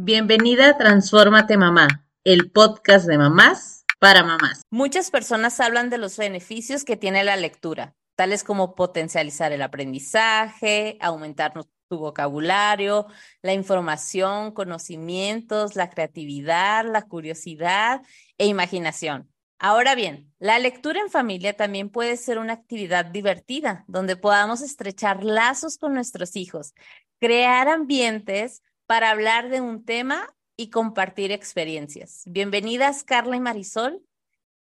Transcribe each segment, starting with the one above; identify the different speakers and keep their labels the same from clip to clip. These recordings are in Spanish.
Speaker 1: Bienvenida a Transfórmate Mamá, el podcast de mamás para mamás.
Speaker 2: Muchas personas hablan de los beneficios que tiene la lectura, tales como potencializar el aprendizaje, aumentar tu vocabulario, la información, conocimientos, la creatividad, la curiosidad e imaginación. Ahora bien, la lectura en familia también puede ser una actividad divertida, donde podamos estrechar lazos con nuestros hijos, crear ambientes para hablar de un tema y compartir experiencias. Bienvenidas Carla y Marisol.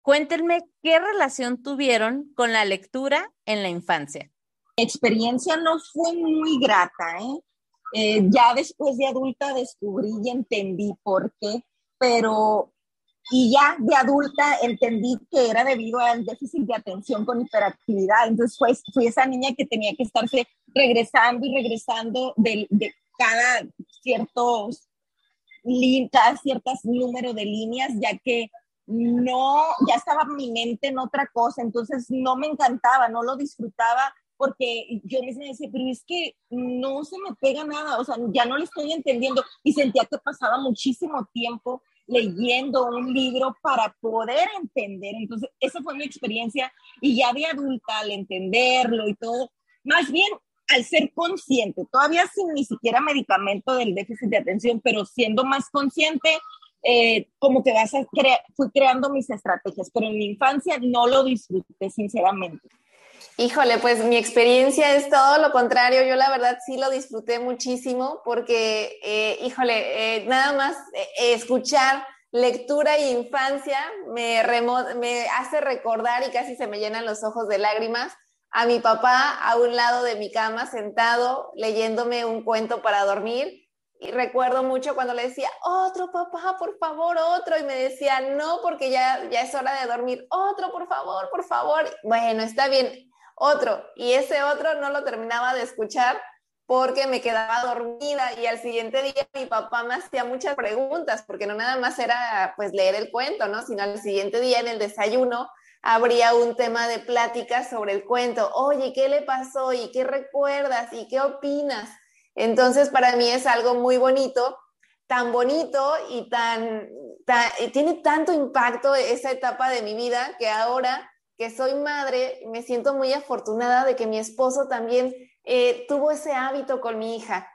Speaker 2: Cuéntenme qué relación tuvieron con la lectura en la infancia.
Speaker 3: Experiencia no fue muy grata, ¿eh? ¿eh? ya después de adulta descubrí y entendí por qué, pero y ya de adulta entendí que era debido al déficit de atención con hiperactividad. Entonces fui esa niña que tenía que estarse regresando y regresando de, de cada ciertos cada ciertos número de líneas, ya que no, ya estaba mi mente en otra cosa, entonces no me encantaba, no lo disfrutaba porque yo misma decía, pero es que no se me pega nada, o sea, ya no le estoy entendiendo y sentía que pasaba muchísimo tiempo leyendo un libro para poder entender, entonces esa fue mi experiencia y ya de adulta al entenderlo y todo, más bien al ser consciente, todavía sin ni siquiera medicamento del déficit de atención, pero siendo más consciente, eh, como que vas a fui creando mis estrategias, pero en mi infancia no lo disfruté sinceramente.
Speaker 4: Híjole, pues mi experiencia es todo lo contrario. Yo la verdad sí lo disfruté muchísimo porque, eh, híjole, eh, nada más escuchar lectura e infancia me hace recordar y casi se me llenan los ojos de lágrimas a mi papá a un lado de mi cama sentado leyéndome un cuento para dormir. Y recuerdo mucho cuando le decía, otro papá, por favor, otro. Y me decía, no, porque ya, ya es hora de dormir. Otro, por favor, por favor. Bueno, está bien, otro. Y ese otro no lo terminaba de escuchar porque me quedaba dormida y al siguiente día mi papá me hacía muchas preguntas, porque no nada más era pues leer el cuento, ¿no? Sino al siguiente día en el desayuno habría un tema de plática sobre el cuento. Oye, ¿qué le pasó? ¿Y qué recuerdas? ¿Y qué opinas? Entonces, para mí es algo muy bonito, tan bonito y tan, tiene tanto impacto esa etapa de mi vida que ahora que soy madre, me siento muy afortunada de que mi esposo también eh, tuvo ese hábito con mi hija.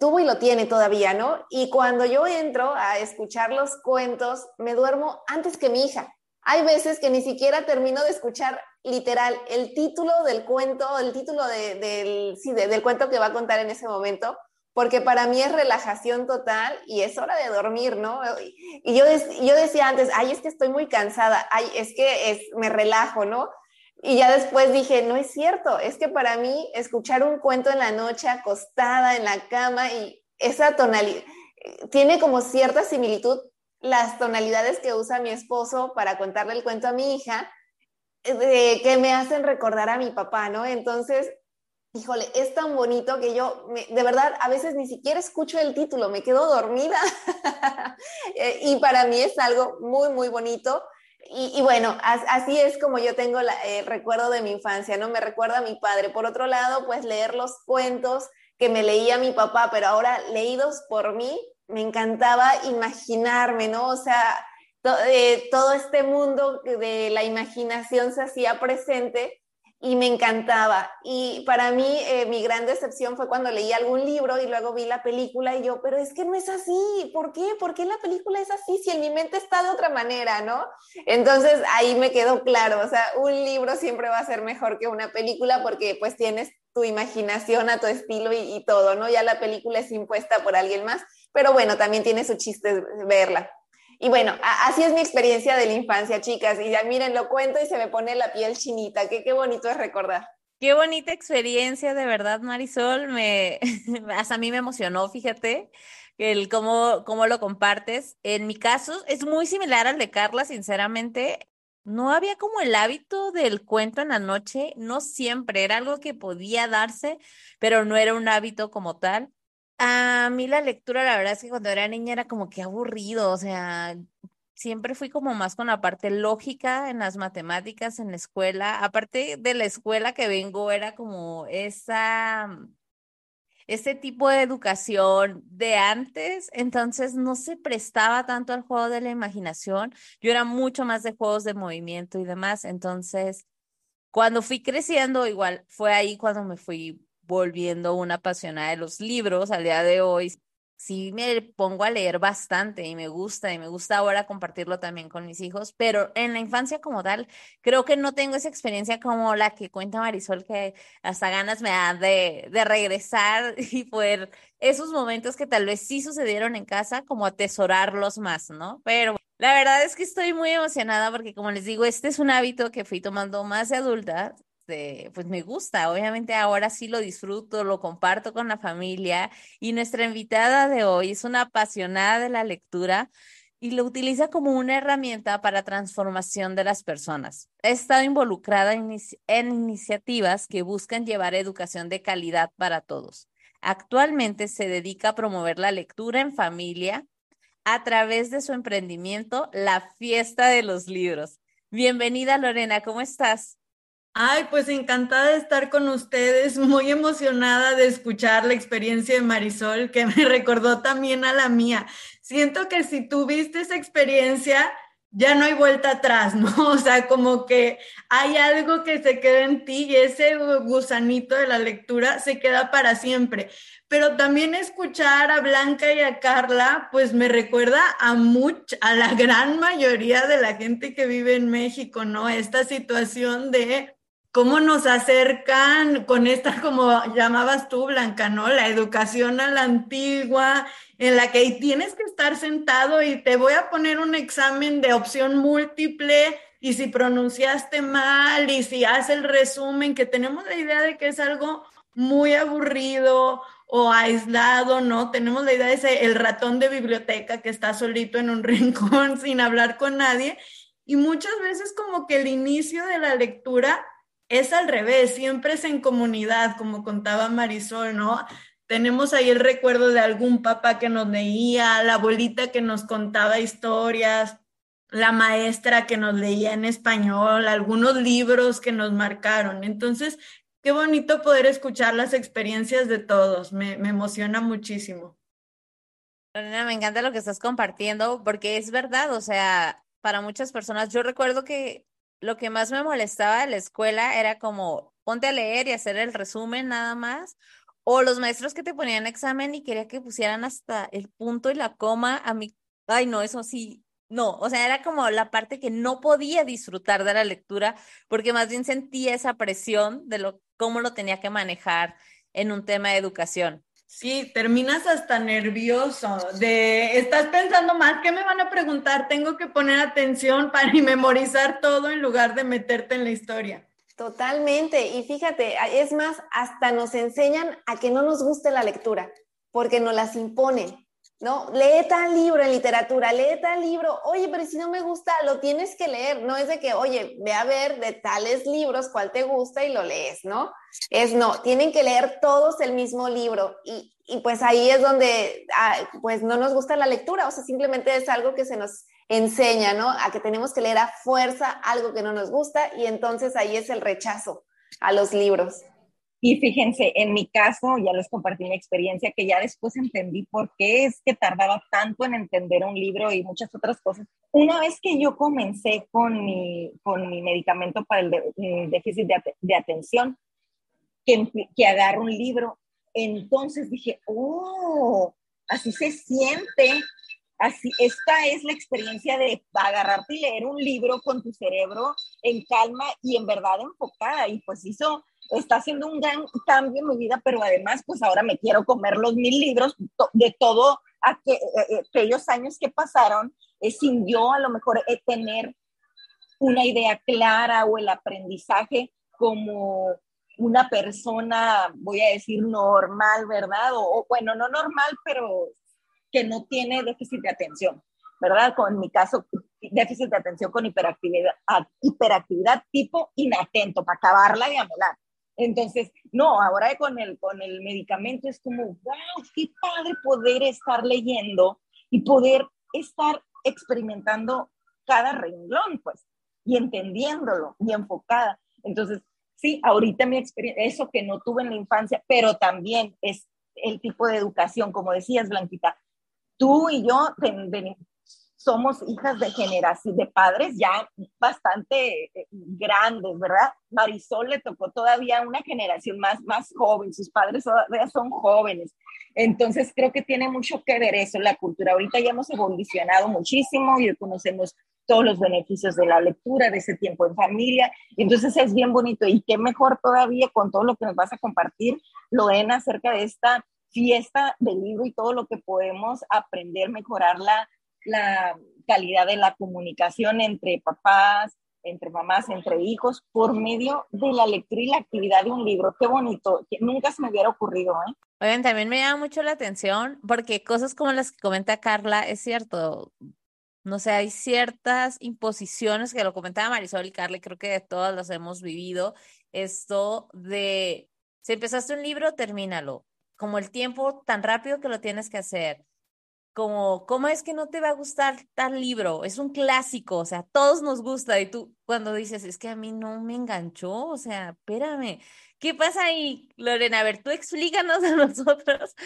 Speaker 4: Tuvo y lo tiene todavía, ¿no? Y cuando yo entro a escuchar los cuentos, me duermo antes que mi hija. Hay veces que ni siquiera termino de escuchar literal el título del cuento, el título del, sí, del cuento que va a contar en ese momento, porque para mí es relajación total y es hora de dormir, ¿no? Y yo, yo decía antes, ay, es que estoy muy cansada, ay, es que es, me relajo, ¿no? Y ya después dije, no es cierto, es que para mí escuchar un cuento en la noche acostada en la cama y esa tonalidad tiene como cierta similitud las tonalidades que usa mi esposo para contarle el cuento a mi hija, eh, que me hacen recordar a mi papá, ¿no? Entonces, híjole, es tan bonito que yo, de verdad, a veces ni siquiera escucho el título, me quedo dormida. Eh, y para mí es algo muy, muy bonito. Y, bueno, así es como yo tengo el eh, recuerdo de mi infancia, ¿no? Me recuerda a mi padre. Por otro lado, pues leer los cuentos que me leía mi papá, pero ahora leídos por mí, me encantaba imaginarme, ¿no? O sea, eh, todo este mundo de la imaginación se hacía presente y me encantaba. Y para mí eh, mi gran decepción fue cuando leí algún libro y luego vi la película y yo, pero es que no es así, ¿por qué? ¿Por qué la película es así si en mi mente está de otra manera, ¿no? Entonces ahí me quedó claro, o sea, un libro siempre va a ser mejor que una película porque pues tienes tu imaginación a tu estilo y, y todo, ¿no? Ya la película es impuesta por alguien más pero bueno, también tiene su chiste verla. Y bueno, así es mi experiencia de la infancia, chicas. Y ya miren, lo cuento y se me pone la piel chinita. Qué, bonito es recordar.
Speaker 2: Qué bonita experiencia, de verdad, Marisol. Me, hasta a mí me emocionó, fíjate, el cómo, cómo lo compartes. En mi caso, es muy similar al de Carla, sinceramente. No había como el hábito del cuento en la noche, no siempre, era algo que podía darse, pero no era un hábito como tal. A mí la lectura, la verdad es que cuando era niña era como que aburrido, o sea, siempre fui como más con la parte lógica en las matemáticas en la escuela. Aparte de la escuela que vengo, era como esa, este tipo de educación de antes, entonces no se prestaba tanto al juego de la imaginación. Yo era mucho más de juegos de movimiento y demás, entonces cuando fui creciendo, igual fue ahí cuando me fui volviendo una apasionada de los libros. Al día de hoy sí me pongo a leer bastante y me gusta y me gusta ahora compartirlo también con mis hijos, pero en la infancia como tal, creo que no tengo esa experiencia como la que cuenta Marisol, que hasta ganas me da de, de regresar y poder esos momentos que tal vez sí sucedieron en casa, como atesorarlos más, ¿no? Pero la verdad es que estoy muy emocionada porque como les digo, este es un hábito que fui tomando más de adulta este, pues me gusta. Obviamente ahora sí lo disfruto, lo comparto con la familia y nuestra invitada de hoy es una apasionada de la lectura y lo utiliza como una herramienta para transformación de las personas. Ha estado involucrada en, en iniciativas que buscan llevar educación de calidad para todos. Actualmente se dedica a promover la lectura en familia a través de su emprendimiento, La Fiesta de los Libros. Bienvenida Lorena, ¿cómo estás?
Speaker 5: Ay, pues encantada de estar con ustedes, muy emocionada de escuchar la experiencia de Marisol, que me recordó también a la mía. Siento que si tuviste esa experiencia, ya no hay vuelta atrás, ¿no? O sea, como que hay algo que se queda en ti y ese gusanito de la lectura se queda para siempre. Pero también escuchar a Blanca y a Carla, pues me recuerda a much, a la gran mayoría de la gente que vive en México, ¿no? Esta situación de cómo nos acercan con esta, como llamabas tú, Blanca, ¿no? La educación a la antigua, en la que tienes que estar sentado y te voy a poner un examen de opción múltiple y si pronunciaste mal y si hace el resumen, que tenemos la idea de que es algo muy aburrido o aislado, ¿no? Tenemos la idea de ese, el ratón de biblioteca que está solito en un rincón sin hablar con nadie. Y muchas veces como que el inicio de la lectura es al revés, siempre es en comunidad, como contaba Marisol, ¿no? Tenemos ahí el recuerdo de algún papá que nos leía, la abuelita que nos contaba historias, la maestra que nos leía en español, algunos libros que nos marcaron. Entonces, qué bonito poder escuchar las experiencias de todos, me, me emociona muchísimo.
Speaker 2: Lorena, me encanta lo que estás compartiendo porque es verdad, o sea, para muchas personas, yo recuerdo que lo que más me molestaba de la escuela era como ponte a leer y hacer el resumen nada más. O los maestros que te ponían examen y quería que pusieran hasta el punto y la coma a mí. Ay, no, eso sí, no. O sea, era como la parte que no podía disfrutar de la lectura porque más bien sentía esa presión de lo, cómo lo tenía que manejar en un tema de educación.
Speaker 5: Sí, terminas hasta nervioso, de estás pensando más, ¿qué me van a preguntar? Tengo que poner atención para memorizar todo en lugar de meterte en la historia.
Speaker 4: Totalmente, y fíjate, es más, hasta nos enseñan a que no nos guste la lectura, porque nos las imponen. ¿No? Lee tal libro en literatura, lee tal libro, oye, pero si no me gusta, lo tienes que leer, no es de que, oye, ve a ver de tales libros cuál te gusta y lo lees, ¿no? Es no, tienen que leer todos el mismo libro y, y pues ahí es donde, ah, pues no nos gusta la lectura, o sea, simplemente es algo que se nos enseña, ¿no? A que tenemos que leer a fuerza algo que no nos gusta y entonces ahí es el rechazo a los libros.
Speaker 3: Y fíjense, en mi caso, ya les compartí mi experiencia, que ya después entendí por qué es que tardaba tanto en entender un libro y muchas otras cosas. Una vez que yo comencé con mi, con mi medicamento para el, déficit de, atención, que, que agarro un libro, entonces dije, oh, así se siente, así, esta es la experiencia de agarrarte y leer un libro con tu cerebro en calma y en verdad enfocada. Y pues hizo está haciendo un gran cambio en mi vida, pero además, pues ahora me quiero comer los mil libros de todo eh, eh, aquellos años que pasaron, eh, sin yo a lo mejor tener una idea clara o el aprendizaje como una persona, voy a decir, normal, ¿verdad? O, bueno, no normal, pero que no tiene déficit de atención, ¿verdad? Con mi caso, déficit de atención con hiperactividad, hiperactividad tipo inatento, para acabarla de amolar. Entonces, no, ahora con el, con el medicamento es como, wow, qué padre poder estar leyendo y poder estar experimentando cada renglón, pues, y entendiéndolo y enfocada. Entonces, sí, ahorita mi experiencia, eso que no tuve en la infancia, pero también es, el tipo de educación, como decías, Blanquita. Tú y yo somos hijas de generación, de padres ya bastante eh, grandes, ¿verdad? Marisol le tocó todavía una generación más, más joven, sus padres todavía son jóvenes. Entonces creo que tiene mucho que ver eso, la cultura. Ahorita ya hemos evolucionado muchísimo y conocemos todos los beneficios de la lectura, de ese tiempo en familia. Entonces es bien bonito y qué mejor todavía con todo lo que nos vas a compartir, Lorena, acerca de esta fiesta del libro y todo lo que podemos aprender, mejorar la, calidad de la comunicación entre papás, entre mamás, entre hijos, por medio de la lectura y la actividad de un libro. Qué bonito, que nunca se me hubiera ocurrido. ¿eh?
Speaker 2: Oigan, también me llama mucho la atención porque cosas como las que comenta Carla, es cierto, no sé, hay ciertas imposiciones que lo comentaba Marisol y Carla, creo que todas las hemos vivido, esto de, si empezaste un libro, termínalo, como el tiempo tan rápido que lo tienes que hacer como, ¿cómo es que no te va a gustar tal libro? Es un clásico, o sea, todos nos gusta y tú cuando dices, es que a mí no me enganchó, o sea, espérame, ¿qué pasa ahí, Lorena? A ver, tú explícanos a nosotros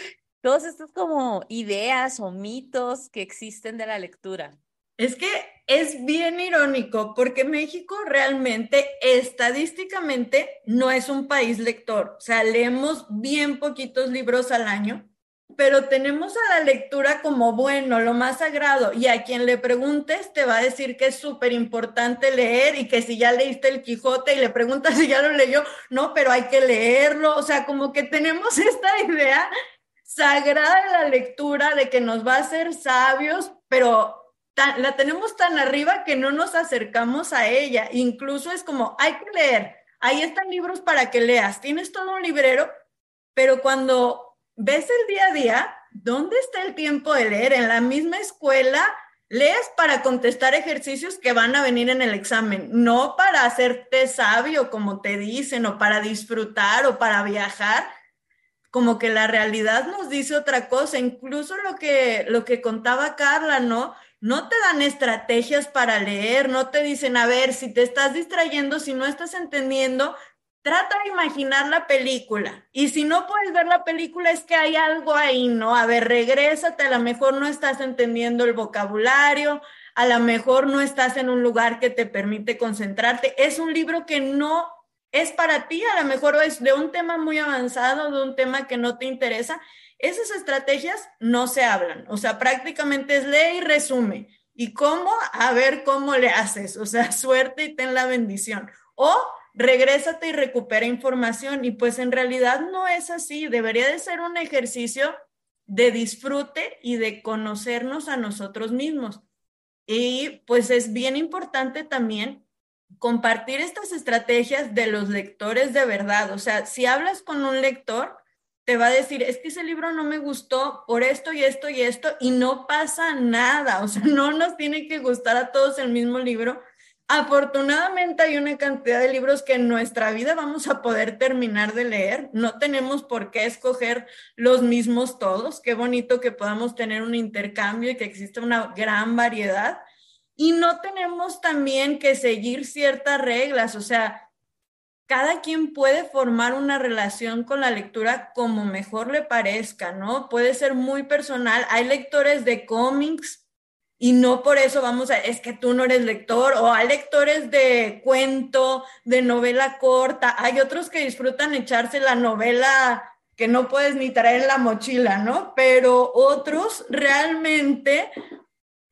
Speaker 2: todas estas como ideas o mitos que existen de la lectura.
Speaker 5: Es que es bien irónico porque México realmente estadísticamente no es un país lector, o sea, leemos bien poquitos libros al año pero tenemos a la lectura como bueno, lo más sagrado, y a quien le preguntes te va a decir que es súper importante leer y que si ya leíste el Quijote y le preguntas si ya lo leyó, no, pero hay que leerlo, o sea, como que tenemos esta idea sagrada de la lectura, de que nos va a hacer sabios, pero la tenemos tan arriba que no nos acercamos a ella, incluso es como, hay que leer, ahí están libros para que leas, tienes todo un librero, pero cuando ves el día a día, ¿dónde está el tiempo de leer? En la misma escuela lees para contestar ejercicios que van a venir en el examen, no para hacerte sabio como te dicen o para disfrutar o para viajar. Como que la realidad nos dice otra cosa, incluso lo que lo que contaba Carla, ¿no? No te dan estrategias para leer, no te dicen, a ver, si te estás distrayendo, si no estás entendiendo, trata de imaginar la película. Y si no puedes ver la película, es que hay algo ahí, ¿no? A ver, regrésate, a lo mejor no estás entendiendo el vocabulario, a lo mejor no estás en un lugar que te permite concentrarte. Es un libro que no es para ti, a lo mejor es de un tema muy avanzado, de un tema que no te interesa. Esas estrategias no se hablan, o sea, prácticamente es lee y resume. ¿Y cómo? A ver cómo le haces, o sea, suerte y ten la bendición. O regrésate y recupera información. Y pues en realidad no es así, debería de ser un ejercicio de disfrute y de conocernos a nosotros mismos. Y pues es bien importante también compartir estas estrategias de los lectores de verdad. O sea, si hablas con un lector, te va a decir, es que ese libro no me gustó por esto y esto y esto, y no pasa nada. O sea, no nos tiene que gustar a todos el mismo libro, Afortunadamente hay una cantidad de libros que en nuestra vida vamos a poder terminar de leer. No tenemos por qué escoger los mismos todos. Qué bonito que podamos tener un intercambio y que exista una gran variedad. Y no tenemos también que seguir ciertas reglas. O sea, cada quien puede formar una relación con la lectura como mejor le parezca, ¿no? Puede ser muy personal. Hay lectores de cómics y no por eso vamos a, es que tú no eres lector, o hay lectores de cuento, de novela corta, hay otros que disfrutan echarse la novela que no puedes ni traer en la mochila, ¿no? Pero otros realmente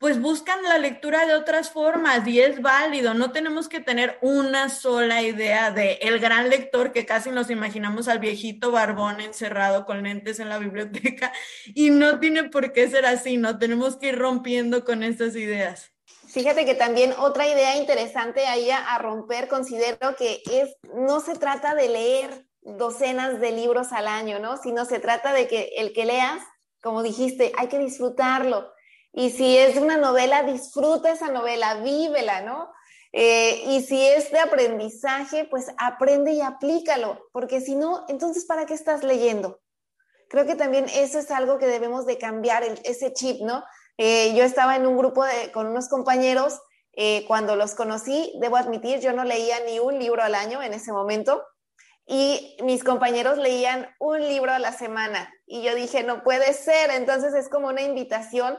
Speaker 5: pues buscan la lectura de otras formas y es válido. No tenemos que tener una sola idea de el gran lector que casi nos imaginamos al viejito barbón encerrado con lentes en la biblioteca y no tiene por qué ser así, ¿no? Tenemos que ir rompiendo con estas ideas.
Speaker 4: Fíjate que también otra idea interesante ahí a, romper, considero que es, no se trata de leer docenas de libros al año, ¿no? Sino se trata de que el que leas, como dijiste, hay que disfrutarlo y si es una novela, disfruta esa novela, vívela, ¿no? Eh, y si es de aprendizaje, pues aprende y aplícalo, porque si no, entonces ¿para qué estás leyendo? Creo que también eso es algo que debemos de cambiar, ese chip, ¿no? Eh, yo estaba en un grupo con unos compañeros, eh, cuando los conocí, debo admitir, yo no leía ni un libro al año en ese momento, y mis compañeros leían un libro a la semana y yo dije, no puede ser, entonces es como una invitación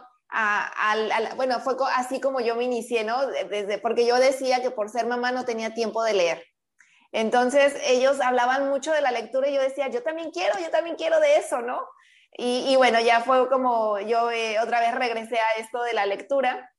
Speaker 4: bueno, fue así como yo me inicié, ¿no? Desde, porque yo decía que por ser mamá no tenía tiempo de leer. Entonces ellos hablaban mucho de la lectura y yo decía, yo también quiero, yo también quiero de eso, ¿no? Y, bueno, ya fue como yo eh, otra vez regresé a esto de la lectura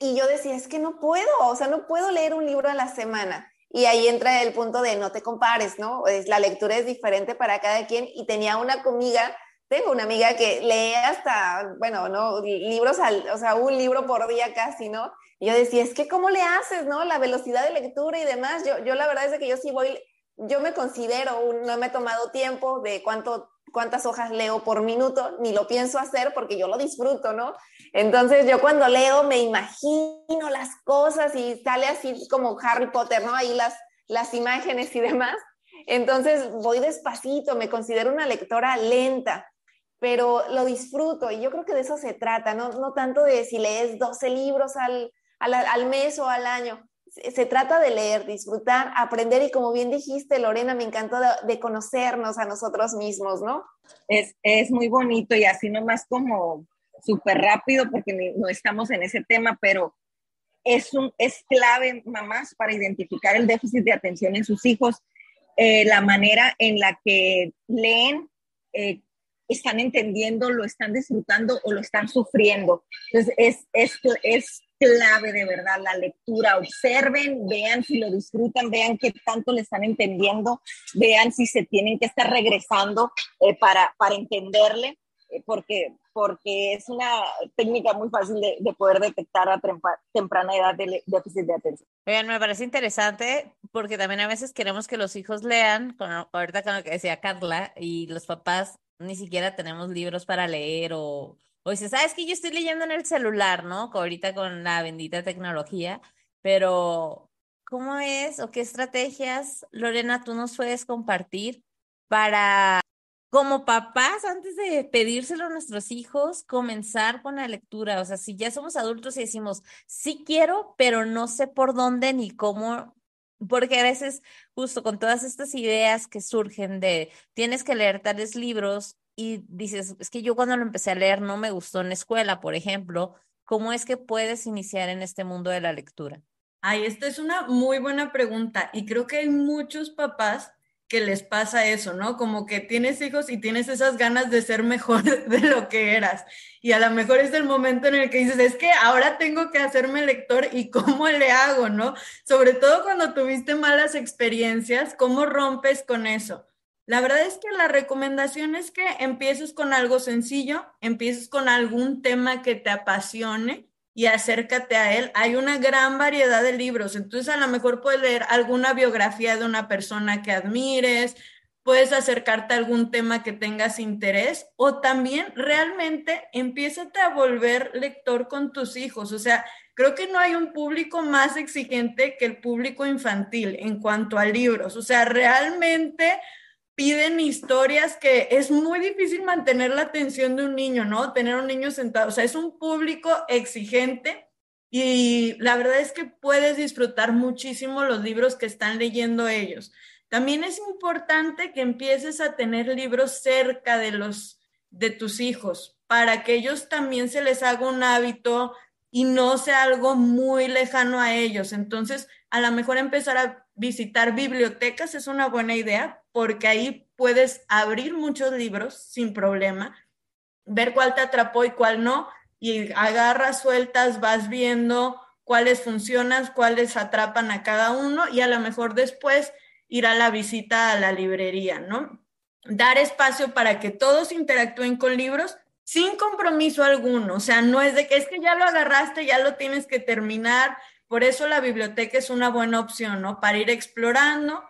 Speaker 4: y yo decía, es que no puedo, o sea, no puedo leer un libro a la semana. Y ahí entra el punto de no te compares, ¿no? la lectura es diferente para cada quien y tenía una amiga, tengo una amiga que lee hasta, bueno, ¿no? Libros, al, o sea, un libro por día casi, ¿no? Y yo decía, es que ¿cómo le haces, no? La velocidad de lectura y demás. Yo, yo la verdad es que yo sí voy, yo me considero, no me he tomado tiempo de cuánto cuántas hojas leo por minuto, ni lo pienso hacer porque yo lo disfruto, ¿no? Entonces yo cuando leo me imagino las cosas y sale así como Harry Potter, ¿no? Ahí las, las imágenes y demás. Entonces voy despacito, me considero una lectora lenta, pero lo disfruto y yo creo que de eso se trata, no, no tanto de si lees 12 libros al, al, al mes o al año, se trata de leer, disfrutar, aprender y como bien dijiste, Lorena, me encantó de, conocernos a nosotros mismos, ¿no?
Speaker 3: Es, es muy bonito y así nomás como súper rápido porque no estamos en ese tema, pero es, un, es clave, mamás, para identificar el déficit de atención en sus hijos, eh, la manera en la que leen, eh, están entendiendo, lo están disfrutando o lo están sufriendo. Entonces, es, es, es clave de verdad la lectura. Observen, vean si lo disfrutan, vean qué tanto le están entendiendo, vean si se tienen que estar regresando eh, para, para entenderle, eh, porque, porque es una técnica muy fácil de, poder detectar a temprana edad de déficit de atención.
Speaker 2: Oigan, me parece interesante porque también a veces queremos que los hijos lean, con, ahorita con lo que decía Carla, y los papás ni siquiera tenemos libros para leer o o dices, sabes que yo estoy leyendo en el celular, ¿no? Ahorita con la bendita tecnología, pero ¿cómo es o qué estrategias, Lorena, tú nos puedes compartir para, como papás, antes de pedírselo a nuestros hijos, comenzar con la lectura? O sea, si ya somos adultos y decimos, sí quiero, pero no sé por dónde ni cómo porque a veces, justo con todas estas ideas que surgen de tienes que leer tales libros, y dices, es que yo cuando lo empecé a leer no me gustó en la escuela, por ejemplo, ¿cómo es que puedes iniciar en este mundo de la lectura?
Speaker 5: Ay, esta es una muy buena pregunta y creo que hay muchos papás que les pasa eso, ¿no? Como que tienes hijos y tienes esas ganas de ser mejor de lo que eras. Y a lo mejor es el momento en el que dices, es que ahora tengo que hacerme lector y cómo le hago, ¿no? Sobre todo cuando tuviste malas experiencias, ¿cómo rompes con eso? La verdad es que la recomendación es que empieces con algo sencillo, empieces con algún tema que te apasione y acércate a él. Hay una gran variedad de libros, entonces a lo mejor puedes leer alguna biografía de una persona que admires, puedes acercarte a algún tema que tengas interés o también realmente empiézate a volver lector con tus hijos. O sea, creo que no hay un público más exigente que el público infantil en cuanto a libros. O sea, realmente piden historias que es muy difícil mantener la atención de un niño, ¿no? Tener un niño sentado, o sea, es un público exigente y la verdad es que puedes disfrutar muchísimo los libros que están leyendo ellos. También es importante que empieces a tener libros cerca de los de tus hijos para que ellos también se les haga un hábito y no sea algo muy lejano a ellos. Entonces, a lo mejor empezar a visitar bibliotecas es una buena idea porque ahí puedes abrir muchos libros sin problema, ver cuál te atrapó y cuál no, y agarras sueltas, vas viendo cuáles funcionan, cuáles atrapan a cada uno y a lo mejor después ir a la visita a la librería, ¿no? Dar espacio para que todos interactúen con libros sin compromiso alguno, o sea, no es de que es que ya lo agarraste, ya lo tienes que terminar, por eso la biblioteca es una buena opción, ¿no? Para ir explorando,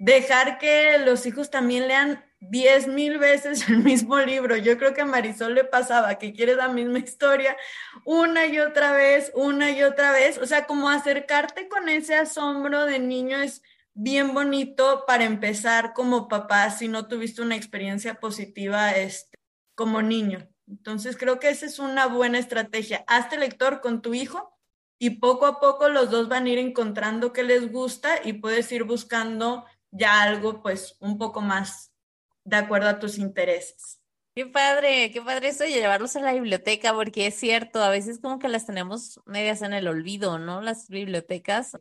Speaker 5: dejar que los hijos también lean diez mil veces el mismo libro. Yo creo que a Marisol le pasaba que quiere la misma historia una y otra vez, una y otra vez. O sea, como acercarte con ese asombro de niño es bien bonito para empezar como papá si no tuviste una experiencia positiva este, como niño. Entonces creo que esa es una buena estrategia. Hazte lector con tu hijo y poco a poco los dos van a ir encontrando qué les gusta y puedes ir buscando ya algo pues un poco más de acuerdo a tus intereses.
Speaker 2: Qué padre, qué padre eso de llevarlos a la biblioteca, porque es cierto, a veces como que las tenemos medias en el olvido, ¿no? Las bibliotecas.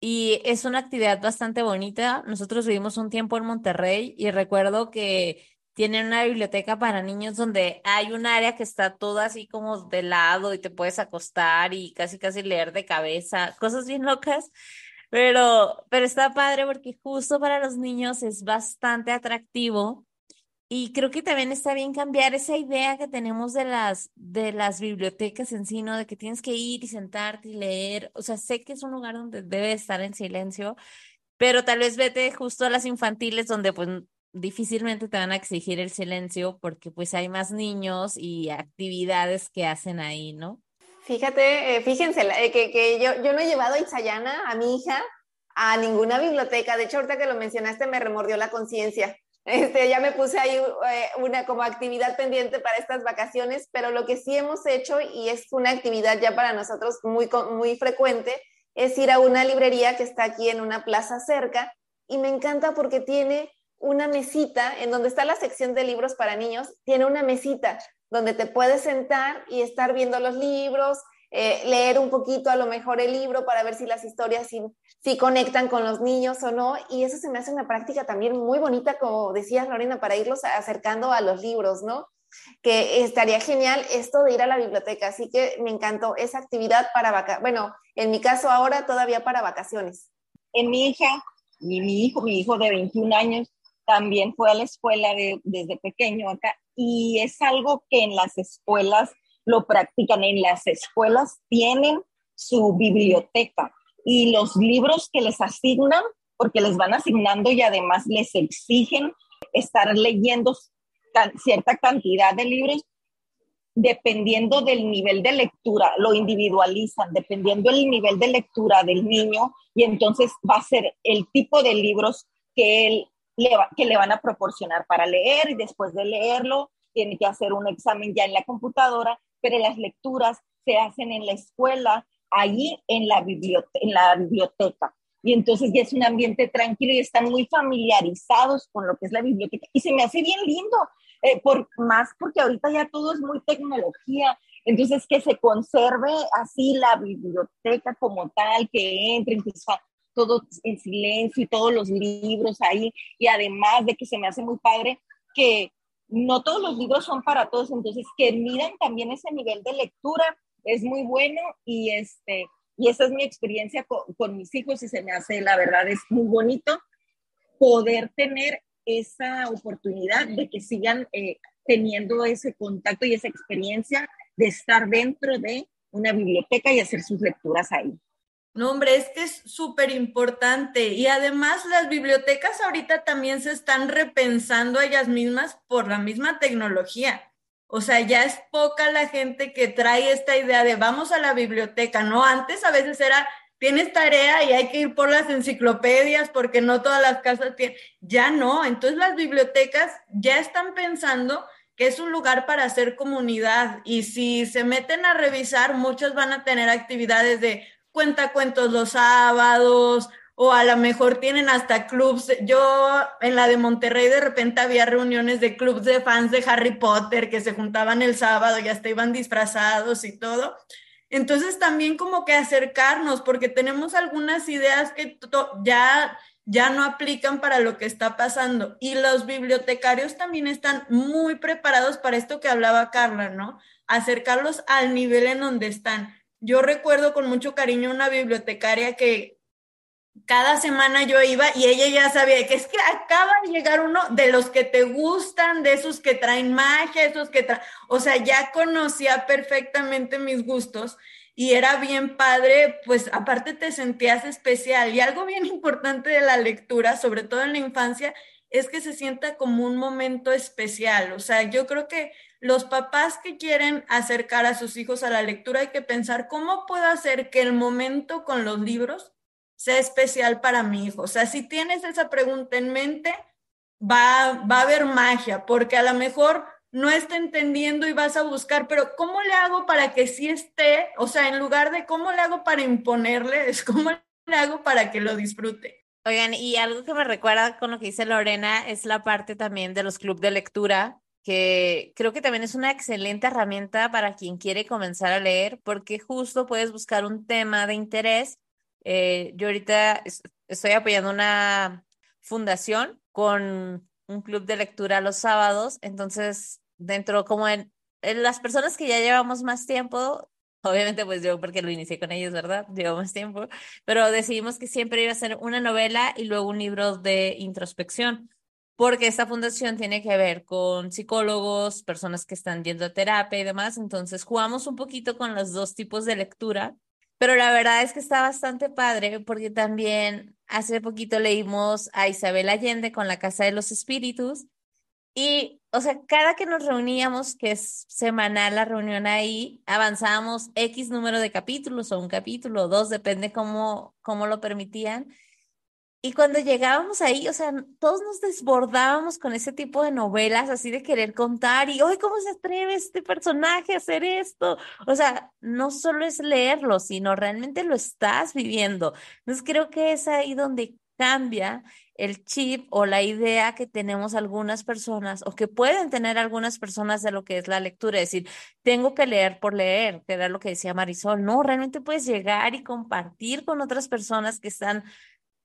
Speaker 2: Y es una actividad bastante bonita. Nosotros vivimos un tiempo en Monterrey y recuerdo que tienen una biblioteca para niños donde hay un área que está toda así como de lado y te puedes acostar y casi casi leer de cabeza, cosas bien locas. Pero, pero está padre porque justo para los niños es bastante atractivo y creo que también está bien cambiar esa idea que tenemos de las, de las bibliotecas en sí, ¿no? De que tienes que ir y sentarte y leer. O sea, sé que es un lugar donde debe estar en silencio, pero tal vez vete justo a las infantiles donde pues difícilmente te van a exigir el silencio porque pues hay más niños y actividades que hacen ahí, ¿no?
Speaker 4: Fíjate, eh, fíjense, eh, que, que, yo, no he llevado a Itzayana, a mi hija, a ninguna biblioteca. De hecho, ahorita que lo mencionaste me remordió la conciencia. Este, ya me puse ahí eh, una como actividad pendiente para estas vacaciones, pero lo que sí hemos hecho y es una actividad ya para nosotros muy frecuente es ir a una librería que está aquí en una plaza cerca y me encanta porque tiene una mesita en donde está la sección de libros para niños, tiene una mesita donde te puedes sentar y estar viendo los libros, eh, leer un poquito a lo mejor el libro para ver si las historias si, conectan con los niños o no. Y eso se me hace una práctica también muy bonita, como decías Lorena, para irlos acercando a los libros, ¿no? Que estaría genial esto de ir a la biblioteca. Así que me encantó esa actividad para vacaciones. Bueno, en mi caso ahora todavía para vacaciones.
Speaker 3: En mi hija y mi hijo, mi hijo de 21 años, también fue a la escuela desde pequeño acá y es algo que en las escuelas lo practican. En las escuelas tienen su biblioteca y los libros que les asignan, porque les van asignando y además les exigen estar leyendo cierta cantidad de libros, dependiendo del nivel de lectura, lo individualizan, dependiendo del nivel de lectura del niño, y entonces va a ser el tipo de libros que él le que le van a proporcionar para leer y después de leerlo tiene que hacer un examen ya en la computadora pero las lecturas se hacen en la escuela, allí en la, biblioteca. Y entonces ya es un ambiente tranquilo y están muy familiarizados con lo que es la biblioteca. Y se me hace bien lindo, eh, por, más porque ahorita ya todo es muy tecnología. Entonces, que se conserve así la biblioteca como tal, que entren, que todo en silencio y todos los libros ahí. Y además de que se me hace muy padre que no todos los libros son para todos, entonces que miren también ese nivel de lectura es muy bueno y este y esa es mi experiencia con, mis hijos y se me hace, la verdad, es muy bonito poder tener esa oportunidad de que sigan eh, teniendo ese contacto y esa experiencia de estar dentro de una biblioteca y hacer sus lecturas ahí.
Speaker 5: No, hombre, es que es súper importante y además las bibliotecas ahorita también se están repensando ellas mismas por la misma tecnología. O sea, ya es poca la gente que trae esta idea de vamos a la biblioteca, ¿no? Antes a veces era, tienes tarea y hay que ir por las enciclopedias porque no todas las casas tienen, ya no. Entonces las bibliotecas ya están pensando que es un lugar para hacer comunidad y si se meten a revisar, muchos van a tener actividades de cuenta cuentos los sábados o a lo mejor tienen hasta clubs. Yo en la de Monterrey de repente había reuniones de clubs de fans de Harry Potter que se juntaban el sábado y hasta iban disfrazados y todo. Entonces también como que acercarnos porque tenemos algunas ideas que ya ya no aplican para lo que está pasando. Y los bibliotecarios también están muy preparados para esto que hablaba Carla, ¿no? Acercarlos al nivel en donde están yo recuerdo con mucho cariño una bibliotecaria que cada semana yo iba y ella ya sabía que es que acaba de llegar uno de los que te gustan, de esos que traen magia, esos que traen, o sea, ya conocía perfectamente mis gustos y era bien padre, pues aparte te sentías especial. Y algo bien importante de la lectura, sobre todo en la infancia, es que se sienta como un momento especial, o sea, yo creo que los papás que quieren acercar a sus hijos a la lectura hay que pensar cómo puedo hacer que el momento con los libros sea especial para mi hijo. O sea, si tienes esa pregunta en mente, va, va a haber magia, porque a lo mejor no está entendiendo y vas a buscar, pero ¿cómo le hago para que sí esté? O sea, en lugar de cómo le hago para imponerle, es cómo le hago para que lo disfrute.
Speaker 2: Oigan, y algo que me recuerda con lo que dice Lorena es la parte también de los clubes de lectura, que creo que también es una excelente herramienta para quien quiere comenzar a leer, porque justo puedes buscar un tema de interés. Eh, yo ahorita estoy apoyando una fundación con un club de lectura los sábados, entonces dentro como en, en las personas que ya llevamos más tiempo, Obviamente, pues yo, porque lo inicié con ellos, ¿verdad? Llevo más tiempo, pero decidimos que siempre iba a ser una novela y luego un libro de introspección, porque esta fundación tiene que ver con psicólogos, personas que están yendo terapia y demás, entonces jugamos un poquito con los dos tipos de lectura, pero la verdad es que está bastante padre, porque también hace poquito leímos a Isabel Allende con La Casa de los Espíritus, y, o sea, cada que nos reuníamos, que es semanal la reunión ahí, avanzábamos X número de capítulos o un capítulo dos, depende cómo, cómo lo permitían. Y cuando llegábamos ahí, o sea, todos nos desbordábamos con ese tipo de novelas, así de querer contar y, hoy ¿cómo se atreve este personaje a hacer esto? O sea, no solo es leerlo, sino realmente lo estás viviendo. Entonces creo que es ahí donde cambia el chip o la idea que tenemos algunas personas o que pueden tener algunas personas de lo que es la lectura, es decir, tengo que leer por leer, que era lo que decía Marisol, no, realmente puedes llegar y compartir con otras personas que están,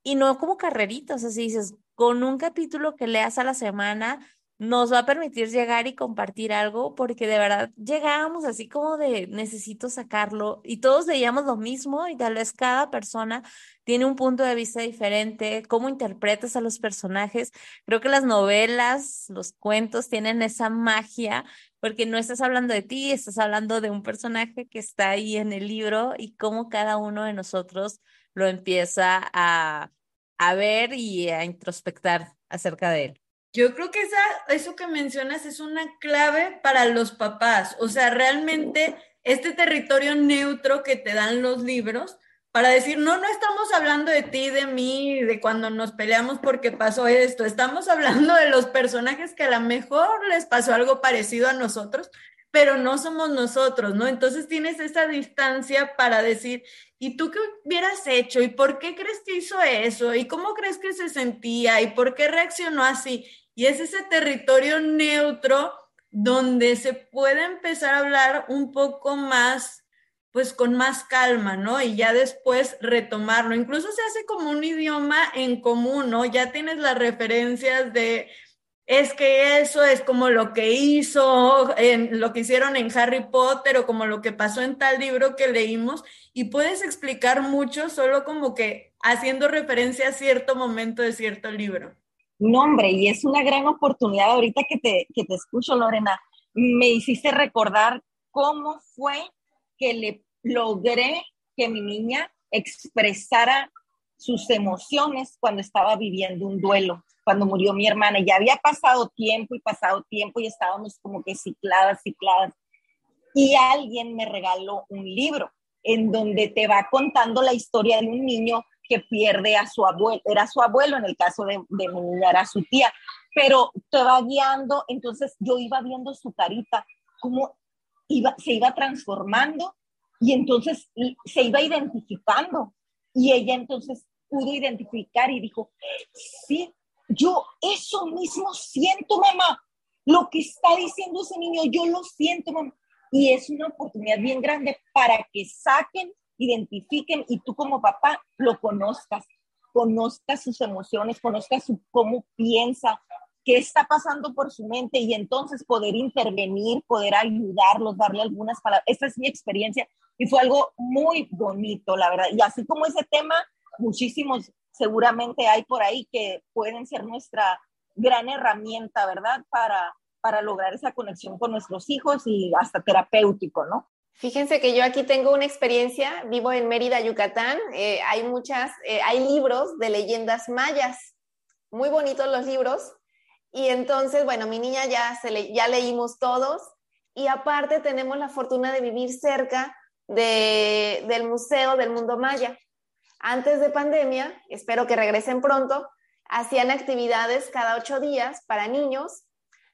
Speaker 2: y no como carreritas, así dices, con un capítulo que leas a la semana, nos va a permitir llegar y compartir algo, porque de verdad llegábamos así como de necesito sacarlo y todos veíamos lo mismo y tal vez cada persona tiene un punto de vista diferente, cómo interpretas a los personajes. Creo que las novelas, los cuentos tienen esa magia, porque no estás hablando de ti, estás hablando de un personaje que está ahí en el libro y cómo cada uno de nosotros lo empieza a, a ver y a introspectar acerca de él.
Speaker 5: Yo creo que esa, eso que mencionas es una clave para los papás. O sea, realmente este territorio neutro que te dan los libros para decir, no, no estamos hablando de ti, de mí, de cuando nos peleamos porque pasó esto. Estamos hablando de los personajes que a lo mejor les pasó algo parecido a nosotros, pero no somos nosotros, ¿no? Entonces tienes esa distancia para decir, ¿y tú qué hubieras hecho? ¿Y por qué crees que hizo eso? ¿Y cómo crees que se sentía? ¿Y por qué reaccionó así? Y es ese territorio neutro donde se puede empezar a hablar un poco más, pues con más calma, ¿no? Y ya después retomarlo. Incluso se hace como un idioma en común, ¿no? Ya tienes las referencias de, es que eso es como lo que hizo, en, lo que hicieron en Harry Potter o como lo que pasó en tal libro que leímos, y puedes explicar mucho solo como que haciendo referencia a cierto momento de cierto libro.
Speaker 3: No, hombre, y es una gran oportunidad ahorita que te, que te escucho, Lorena. Me hiciste recordar cómo fue que le logré que mi niña expresara sus emociones cuando estaba viviendo un duelo, cuando murió mi hermana. Ya había pasado tiempo y pasado tiempo y estábamos como que cicladas, cicladas. Y alguien me regaló un libro en donde te va contando la historia de un niño que pierde a su abuelo, era su abuelo, en el caso de, de mi niña era su tía, pero te va guiando, entonces yo iba viendo su carita, cómo iba, se iba transformando y entonces se iba identificando y ella entonces pudo identificar y dijo, sí, yo eso mismo siento, mamá, lo que está diciendo ese niño, yo lo siento, mamá. Y es una oportunidad bien grande para que saquen identifiquen y tú como papá lo conozcas, conozcas sus emociones, conozcas su, cómo piensa, qué está pasando por su mente y entonces poder intervenir, poder ayudarlos, darle algunas palabras. Esa es mi experiencia y fue algo muy bonito, la verdad. Y así como ese tema, muchísimos seguramente hay por ahí que pueden ser nuestra gran herramienta, ¿verdad? Para, para lograr esa conexión con nuestros hijos y hasta terapéutico, ¿no?
Speaker 4: Fíjense que yo aquí tengo una experiencia, vivo en Mérida, Yucatán, eh, hay muchas, eh, hay libros de leyendas mayas, muy bonitos los libros, y entonces, bueno, mi niña ya, se le, ya leímos todos, y aparte tenemos la fortuna de vivir cerca de, del Museo del Mundo Maya. Antes de pandemia, espero que regresen pronto, hacían actividades cada ocho días para niños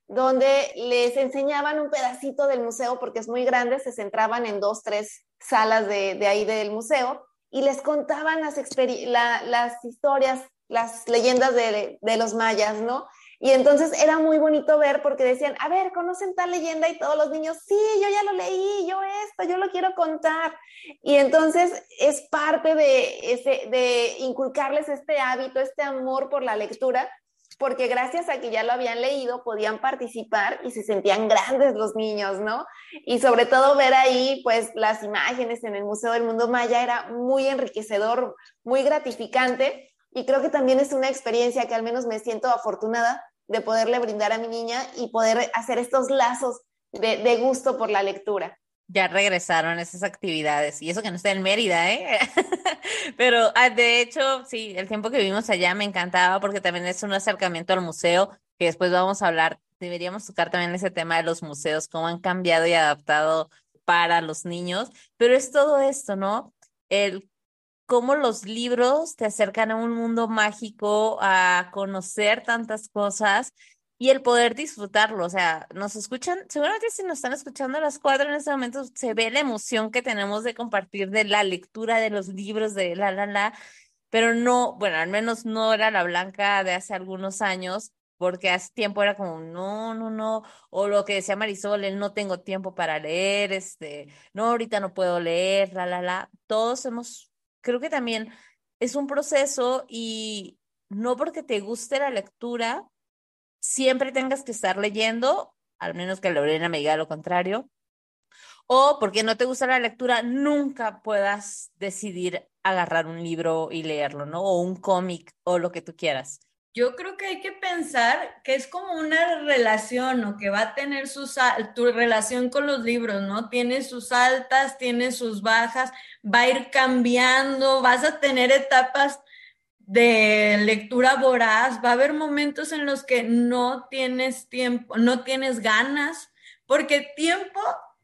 Speaker 4: donde les enseñaban un pedacito del museo porque es muy grande, se centraban en dos, tres salas de, ahí del museo y les contaban las, historias, las leyendas de, de los mayas, ¿no? Y entonces era muy bonito ver porque decían, a ver, ¿conocen tal leyenda? Y todos los niños, sí, yo ya lo leí, yo esto, yo lo quiero contar. Y entonces es parte de, ese, de inculcarles este hábito, este amor por la lectura, porque gracias a que ya lo habían leído, podían participar y se sentían grandes los niños, ¿no? Y sobre todo ver ahí, pues, las imágenes en el Museo del Mundo Maya era muy enriquecedor, muy gratificante. Y creo que también es una experiencia que al menos me siento afortunada de poderle brindar a mi niña y poder hacer estos lazos de, gusto por la lectura.
Speaker 2: Ya regresaron esas actividades y eso que no está en Mérida, ¿eh? Pero ah, de hecho, sí, el tiempo que vivimos allá me encantaba porque también es un acercamiento al museo, que después vamos a hablar, deberíamos tocar también ese tema de los museos, cómo han cambiado y adaptado para los niños, pero es todo esto, ¿no? El cómo los libros te acercan a un mundo mágico, a conocer tantas cosas y el poder disfrutarlo. O sea, nos escuchan, seguramente si nos están escuchando a las cuatro en este momento, se ve la emoción que tenemos de compartir de la lectura de los libros de la, la, la, pero no, bueno, al menos no era la blanca de hace algunos años. Porque hace tiempo era como, no, no, no, o lo que decía Marisol, no tengo tiempo para leer, este, no, ahorita no puedo leer, la, la, la. Todos hemos creo que también es un proceso y no porque te guste la lectura, siempre tengas que estar leyendo, al menos que Lorena me diga lo contrario, o porque no te gusta la lectura, nunca puedas decidir agarrar un libro y leerlo, ¿no? O un cómic o lo que tú quieras.
Speaker 5: Yo creo que hay que pensar que es como una relación o que va a tener sus, tu relación con los libros, ¿no? Tiene sus altas, tiene sus bajas, va a ir cambiando, vas a tener etapas de lectura voraz, va a haber momentos en los que no tienes tiempo, no tienes ganas, porque tiempo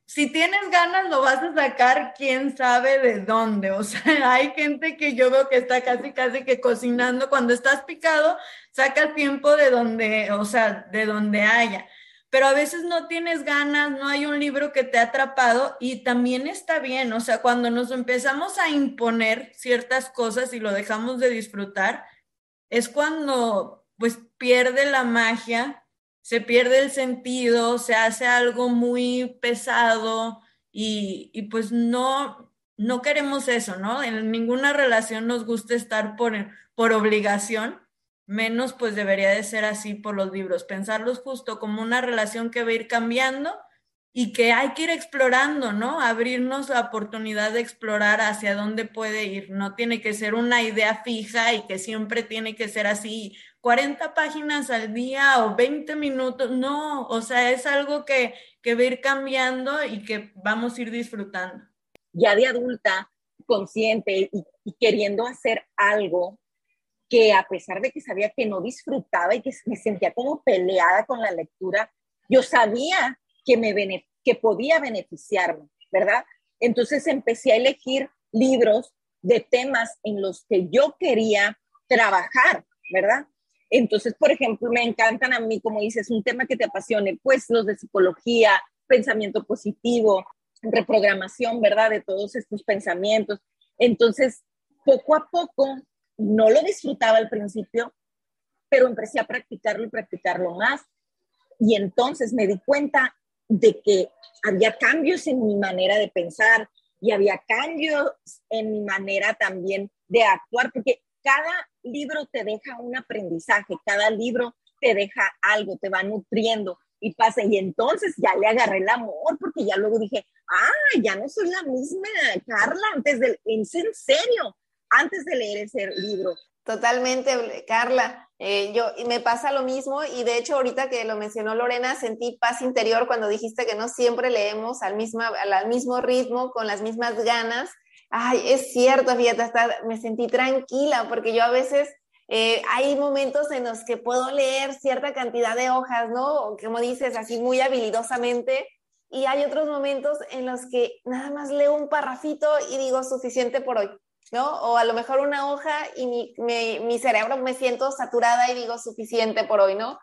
Speaker 5: si tienes ganas, lo vas a sacar quién sabe de dónde. O sea, hay gente que yo veo que está casi, casi que cocinando. Cuando estás picado, saca tiempo de donde, o sea, de donde haya. Pero a veces no tienes ganas, no hay un libro que te ha atrapado y también está bien. O sea, cuando nos empezamos a imponer ciertas cosas y lo dejamos de disfrutar, es cuando pues pierde la magia se pierde el sentido, se hace algo muy pesado y, pues no, no queremos eso, ¿no? En ninguna relación nos gusta estar por, por obligación, menos pues debería de ser así por los libros, pensarlos justo como una relación que va a ir cambiando y que hay que ir explorando, ¿no? Abrirnos la oportunidad de explorar hacia dónde puede ir. No tiene que ser una idea fija y que siempre tiene que ser así 40 páginas al día o 20 minutos, no, o sea, es algo que, que va a ir cambiando y que vamos a ir disfrutando.
Speaker 3: Ya de adulta, consciente y, queriendo hacer algo que a pesar de que sabía que no disfrutaba y que me sentía como peleada con la lectura, yo sabía que, me que podía beneficiarme, ¿verdad? Entonces empecé a elegir libros de temas en los que yo quería trabajar, ¿verdad? Entonces, por ejemplo, me encantan a mí, como dices, un tema que te apasione, pues los de psicología, pensamiento positivo, reprogramación, ¿verdad? De todos estos pensamientos. Entonces, poco a poco, no lo disfrutaba al principio, pero empecé a practicarlo y practicarlo más. Y entonces me di cuenta de que había cambios en mi manera de pensar y había cambios en mi manera también de actuar, porque cada libro te deja un aprendizaje, cada libro te deja algo, te va nutriendo y pasa. Y entonces ya le agarré el amor porque ya luego dije, ah, ya no soy la misma Carla antes de, en serio, antes de leer ese libro.
Speaker 4: Totalmente, Carla. Eh, yo me pasa lo mismo y de hecho ahorita que lo mencionó Lorena sentí paz interior cuando dijiste que no siempre leemos al mismo, al mismo ritmo, con las mismas ganas Ay, es cierto, fíjate, me sentí tranquila porque yo a veces eh, hay momentos en los que puedo leer cierta cantidad de hojas, ¿no? Como dices, así muy habilidosamente. Y hay otros momentos en los que nada más leo un parrafito y digo suficiente por hoy, ¿no? O a lo mejor una hoja y mi, mi cerebro me siento saturada y digo suficiente por hoy, ¿no?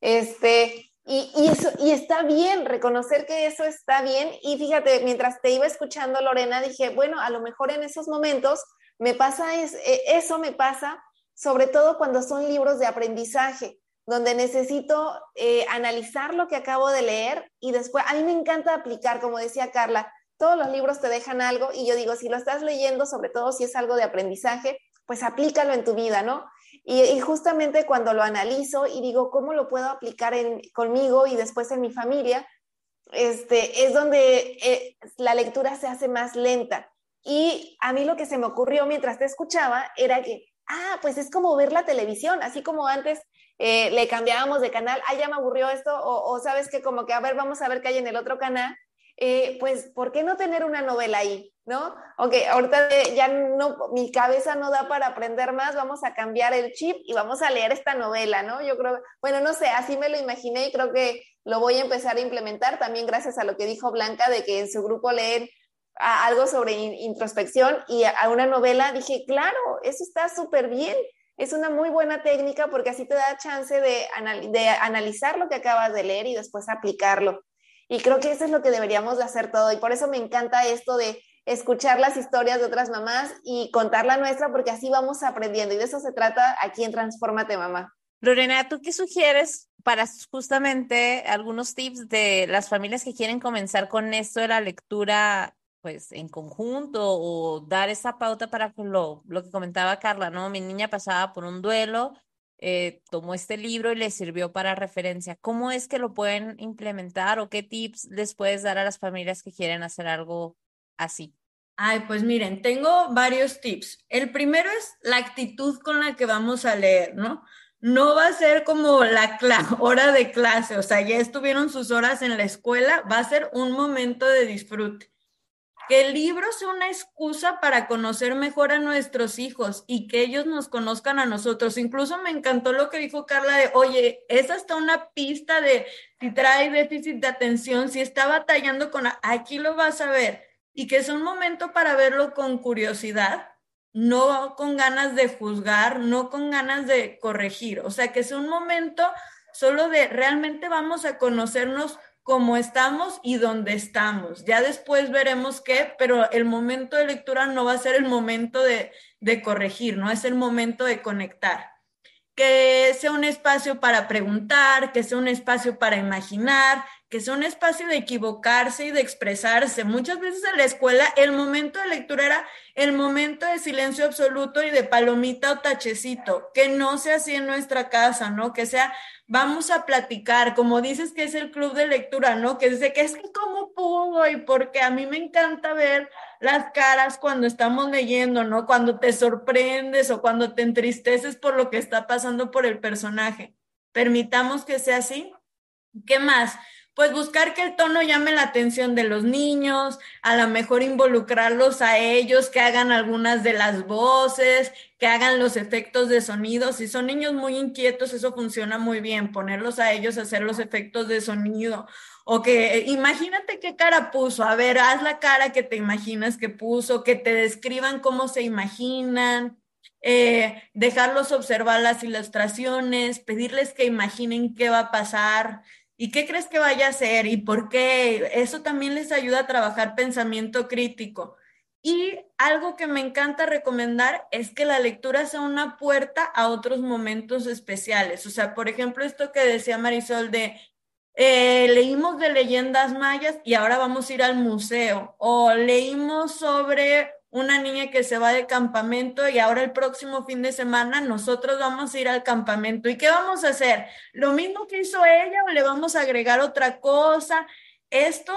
Speaker 4: Este, y, eso, y está bien, reconocer que eso está bien. Y fíjate, mientras te iba escuchando, Lorena, dije, bueno, a lo mejor en esos momentos me pasa es, e, eso, me pasa sobre todo cuando son libros de aprendizaje, donde necesito eh, analizar lo que acabo de leer y después, a mí me encanta aplicar, como decía Carla, todos los libros te dejan algo y yo digo, si lo estás leyendo, sobre todo si es algo de aprendizaje, pues aplícalo en tu vida, ¿no? Y, justamente cuando lo analizo y digo, ¿cómo lo puedo aplicar en, conmigo y después en mi familia? Este, es donde eh, la lectura se hace más lenta. Y a mí lo que se me ocurrió mientras te escuchaba era que, ah, pues es como ver la televisión, así como antes eh, le cambiábamos de canal, ah, ya me aburrió esto, o, sabes que como que, a ver, vamos a ver qué hay en el otro canal, eh, pues, ¿por qué no tener una novela ahí? ¿No? Ok, ahorita ya no, mi cabeza no da para aprender más, vamos a cambiar el chip y vamos a leer esta novela, ¿no? Yo creo, bueno, no sé, así me lo imaginé y creo que lo voy a empezar a implementar también gracias a lo que dijo Blanca de que en su grupo leen algo sobre introspección y a una novela, dije, claro, eso está súper bien. Es una muy buena técnica porque así te da chance de, de, analizar lo que acabas de leer y después aplicarlo. Y creo que eso es lo que deberíamos de hacer todo. Y por eso me encanta esto de escuchar las historias de otras mamás y contar la nuestra porque así vamos aprendiendo. Y de eso se trata aquí en Transformate Mamá.
Speaker 2: Lorena, ¿tú qué sugieres para justamente algunos tips de las familias que quieren comenzar con esto de la lectura pues en conjunto o dar esa pauta para lo, lo que comentaba Carla, ¿no? Mi niña pasaba por un duelo, eh, tomó este libro y le sirvió para referencia. ¿Cómo es que lo pueden implementar o qué tips les puedes dar a las familias que quieren hacer algo así?
Speaker 5: Ay, pues miren, tengo varios tips. El primero es la actitud con la que vamos a leer, ¿no? No va a ser como la hora de clase, o sea, ya estuvieron sus horas en la escuela, va a ser un momento de disfrute que el libro sea una excusa para conocer mejor a nuestros hijos y que ellos nos conozcan a nosotros. Incluso me encantó lo que dijo Carla de, oye, es hasta una pista de si trae déficit de atención, si está batallando con, aquí lo vas a ver. Y que es un momento para verlo con curiosidad, no con ganas de juzgar, no con ganas de corregir. O sea, que es un momento solo de realmente vamos a conocernos cómo estamos y dónde estamos. Ya después veremos qué, pero el momento de lectura no va a ser el momento de, de corregir, no es el momento de conectar. Que sea un espacio para preguntar, que sea un espacio para imaginar, que un espacio de equivocarse y de expresarse. Muchas veces en la escuela el momento de lectura era el momento de silencio absoluto y de palomita o tachecito, que no sea así en nuestra casa, ¿no? Que sea, vamos a platicar, como dices que es el club de lectura, ¿no? Que dice que es que cómo pudo y porque a mí me encanta ver las caras cuando estamos leyendo, ¿no? Cuando te sorprendes o cuando te entristeces por lo que está pasando por el personaje. Permitamos que sea así. ¿Qué más? Pues buscar que el tono llame la atención de los niños, a lo mejor involucrarlos a ellos, que hagan algunas de las voces, que hagan los efectos de sonido. Si son niños muy inquietos, eso funciona muy bien, ponerlos a ellos a hacer los efectos de sonido. O que imagínate qué cara puso, a ver, haz la cara que te imaginas que puso, que te describan cómo se imaginan. Eh, dejarlos observar las ilustraciones, pedirles que imaginen qué va a pasar, ¿Y qué crees que vaya a hacer? ¿Y por qué? Eso también les ayuda a trabajar pensamiento crítico. Y algo que me encanta recomendar es que la lectura sea una puerta a otros momentos especiales. O sea, por ejemplo, esto que decía Marisol de eh, leímos de leyendas mayas y ahora vamos a ir al museo. O leímos sobre una niña que se va de campamento y ahora el próximo fin de semana nosotros vamos a ir al campamento. ¿Y qué vamos a hacer? ¿Lo mismo que hizo ella o le vamos a agregar otra cosa? Esto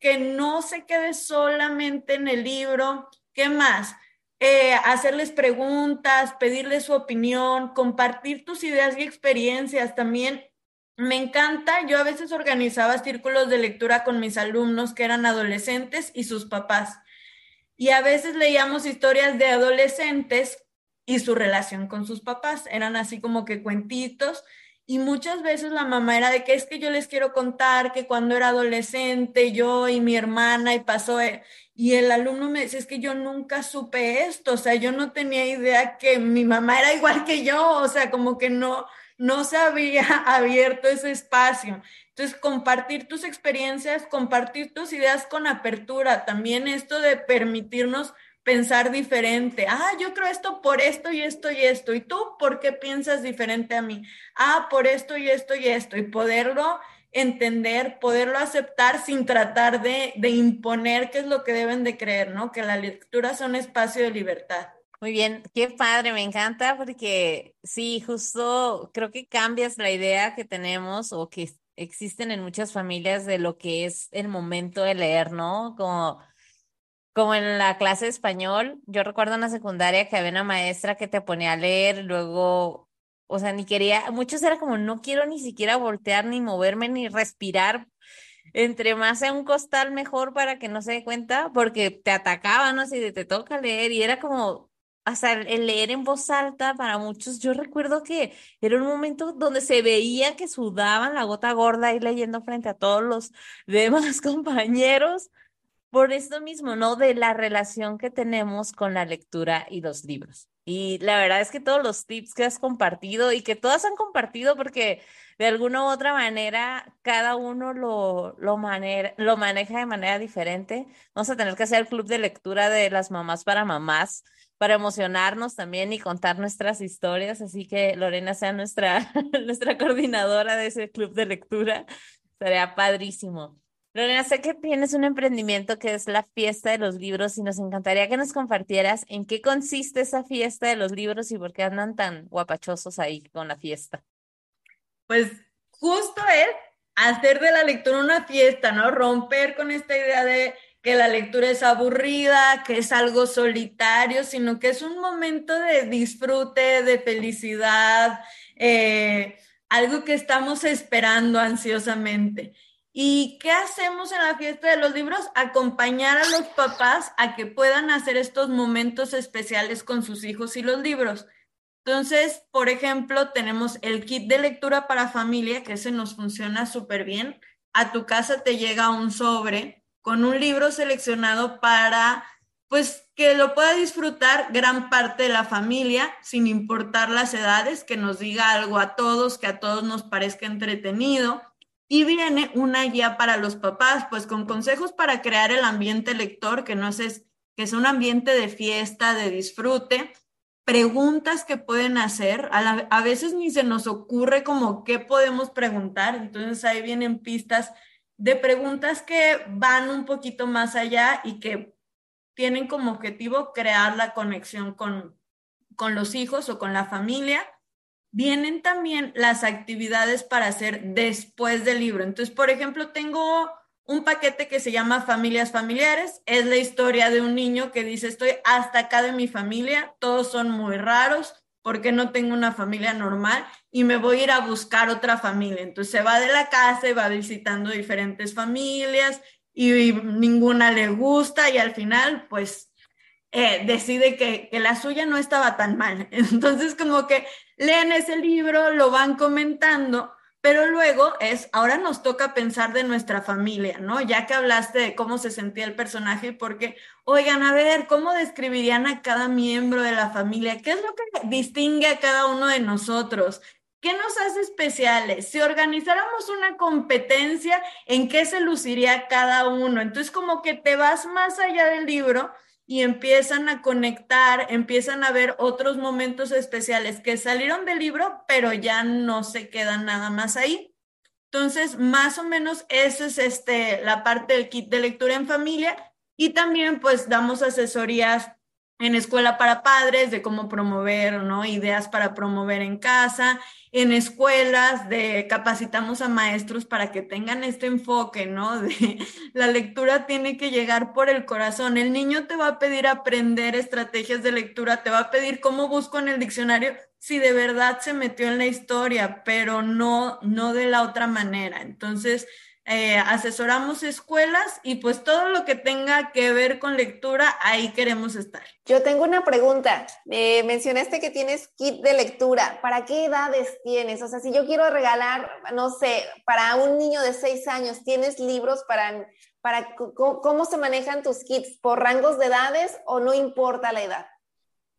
Speaker 5: que no se quede solamente en el libro. ¿Qué más? Eh, hacerles preguntas, pedirles su opinión, compartir tus ideas y experiencias también. Me encanta, yo a veces organizaba círculos de lectura con mis alumnos que eran adolescentes y sus papás y a veces leíamos historias de adolescentes y su relación con sus papás. Eran así como que cuentitos. Y muchas veces la mamá era de que es que yo les quiero contar que cuando era adolescente yo y mi hermana y pasó, eh", y el alumno me dice, es que yo nunca supe esto, o sea, yo no tenía idea que mi mamá era igual que yo, o sea, como que no, no se había abierto ese espacio. Entonces, compartir tus experiencias, compartir tus ideas con apertura, también esto de permitirnos pensar diferente. Ah, yo creo esto por esto y esto y esto. ¿Y tú por qué piensas diferente a mí? Ah, por esto y esto y esto. Y poderlo entender, poderlo aceptar sin tratar de, imponer qué es lo que deben de creer, ¿no? Que la lectura es un espacio de libertad.
Speaker 2: Muy bien, qué padre, me encanta porque sí, justo creo que cambias la idea que tenemos o que existen en muchas familias de lo que es el momento de leer, ¿no? Como como en la clase de español, yo recuerdo en la secundaria que había una maestra que te ponía a leer, luego, o sea, ni quería, muchos era como, no quiero ni siquiera voltear, ni moverme, ni respirar. Entre más sea un costal, mejor para que no se dé cuenta, porque te atacaban, ¿no? Si te toca leer, y era como, hasta el leer en voz alta para muchos, yo recuerdo que era un momento donde se veía que sudaban la gota gorda y leyendo frente a todos los demás compañeros por esto mismo, ¿no? De la relación que tenemos con la lectura y los libros. Y la verdad es que todos los tips que has compartido y que todas han compartido porque de alguna u otra manera cada uno lo, lo, lo maneja de manera diferente. Vamos a tener que hacer el club de lectura de las mamás para mamás para emocionarnos también y contar nuestras historias. Así que Lorena sea nuestra, nuestra coordinadora de ese club de lectura. Sería padrísimo. Lorena, sé que tienes un emprendimiento que es la fiesta de los libros y nos encantaría que nos compartieras en qué consiste esa fiesta de los libros y por qué andan tan guapachosos ahí con la fiesta.
Speaker 5: Pues justo es hacer de la lectura una fiesta, ¿no? Romper con esta idea de que la lectura es aburrida, que es algo solitario, sino que es un momento de disfrute, de felicidad, eh, algo que estamos esperando ansiosamente. ¿Y qué hacemos en la fiesta de los libros? Acompañar a los papás a que puedan hacer estos momentos especiales con sus hijos y los libros. Entonces, por ejemplo, tenemos el kit de lectura para familia, que ese nos funciona súper bien. A tu casa te llega un sobre con un libro seleccionado para, pues, que lo pueda disfrutar gran parte de la familia, sin importar las edades, que nos diga algo a todos, que a todos nos parezca entretenido. Y viene una guía para los papás, pues con consejos para crear el ambiente lector, que no es, que es un ambiente de fiesta, de disfrute, preguntas que pueden hacer, a, a veces ni se nos ocurre como qué podemos preguntar, entonces ahí vienen pistas de preguntas que van un poquito más allá y que tienen como objetivo crear la conexión con, con los hijos o con la familia vienen también las actividades para hacer después del libro. Entonces, por ejemplo, tengo un paquete que se llama Familias Familiares. Es la historia de un niño que dice, estoy hasta acá de mi familia, todos son muy raros porque no tengo una familia normal y me voy a ir a buscar otra familia. Entonces se va de la casa y va visitando diferentes familias y, ninguna le gusta y al final pues eh, decide que, que, la suya no estaba tan mal. Entonces como que leen ese libro, lo van comentando, pero luego es, ahora nos toca pensar de nuestra familia, ¿no? Ya que hablaste de cómo se sentía el personaje, porque, oigan, a ver, ¿cómo describirían a cada miembro de la familia? ¿Qué es lo que distingue a cada uno de nosotros? ¿Qué nos hace especiales? Si organizáramos una competencia, ¿en qué se luciría cada uno? Entonces, como que te vas más allá del libro y empiezan a conectar, empiezan a ver otros momentos especiales que salieron del libro, pero ya no se quedan nada más ahí. Entonces, más o menos esa es este, la parte del kit de lectura en familia y también pues damos asesorías en escuela para padres de cómo promover, ¿no? Ideas para promover en casa, en escuelas, de capacitamos a maestros para que tengan este enfoque, ¿no? De la lectura tiene que llegar por el corazón. El niño te va a pedir aprender estrategias de lectura, te va a pedir cómo busco en el diccionario si de verdad se metió en la historia, pero no, no de la otra manera. Entonces, eh, asesoramos escuelas y pues todo lo que tenga que ver con lectura, ahí queremos estar.
Speaker 4: Yo tengo una pregunta. Eh, mencionaste que tienes kit de lectura. ¿Para qué edades tienes? O sea, si yo quiero regalar, no sé, para un niño de seis años, ¿tienes libros para, para cómo se manejan tus kits? ¿Por rangos de edades o no importa la edad?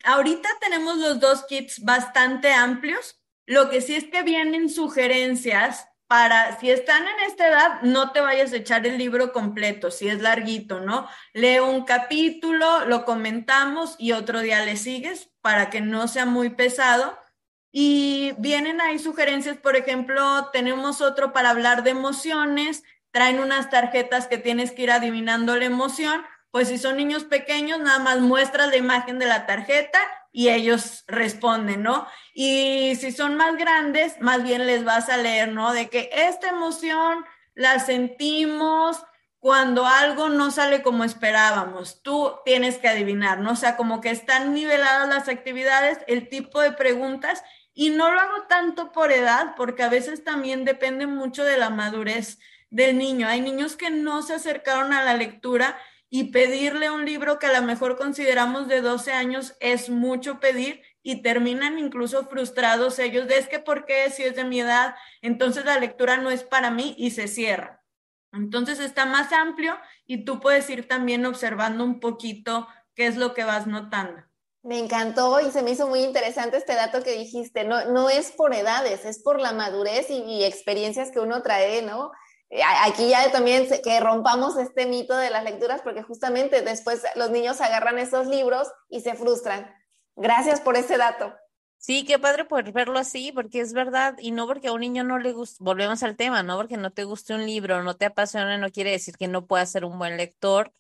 Speaker 5: Ahorita tenemos los dos kits bastante amplios. Lo que sí es que vienen sugerencias para, si están en esta edad, no te vayas a echar el libro completo, si es larguito, ¿no? Lee un capítulo, lo comentamos y otro día le sigues para que no sea muy pesado. Y vienen ahí sugerencias, por ejemplo, tenemos otro para hablar de emociones, traen unas tarjetas que tienes que ir adivinando la emoción, pues si son niños pequeños, nada más muestras la imagen de la tarjeta y ellos responden, ¿no? Y si son más grandes, más bien les vas a leer, ¿no? De que esta emoción la sentimos cuando algo no sale como esperábamos. Tú tienes que adivinar, ¿no? O sea, como que están niveladas las actividades, el tipo de preguntas, y no lo hago tanto por edad, porque a veces también depende mucho de la madurez del niño. Hay niños que no se acercaron a la lectura y pedirle un libro que a lo mejor consideramos de 12 años es mucho pedir y terminan incluso frustrados ellos de es que por qué si es de mi edad, entonces la lectura no es para mí y se cierra. Entonces está más amplio y tú puedes ir también observando un poquito qué es lo que vas notando.
Speaker 4: Me encantó y se me hizo muy interesante este dato que dijiste. No, no es por edades, es por la madurez y, y experiencias que uno trae, ¿no? Eh, aquí ya también que rompamos este mito de las lecturas porque justamente después los niños agarran esos libros y se frustran. Gracias por ese dato.
Speaker 2: Sí, qué padre poder verlo así, porque es verdad, y no porque a un niño no le guste, volvemos al tema, no porque no te guste un libro, no te apasione, no quiere decir que no puedas ser un buen lector,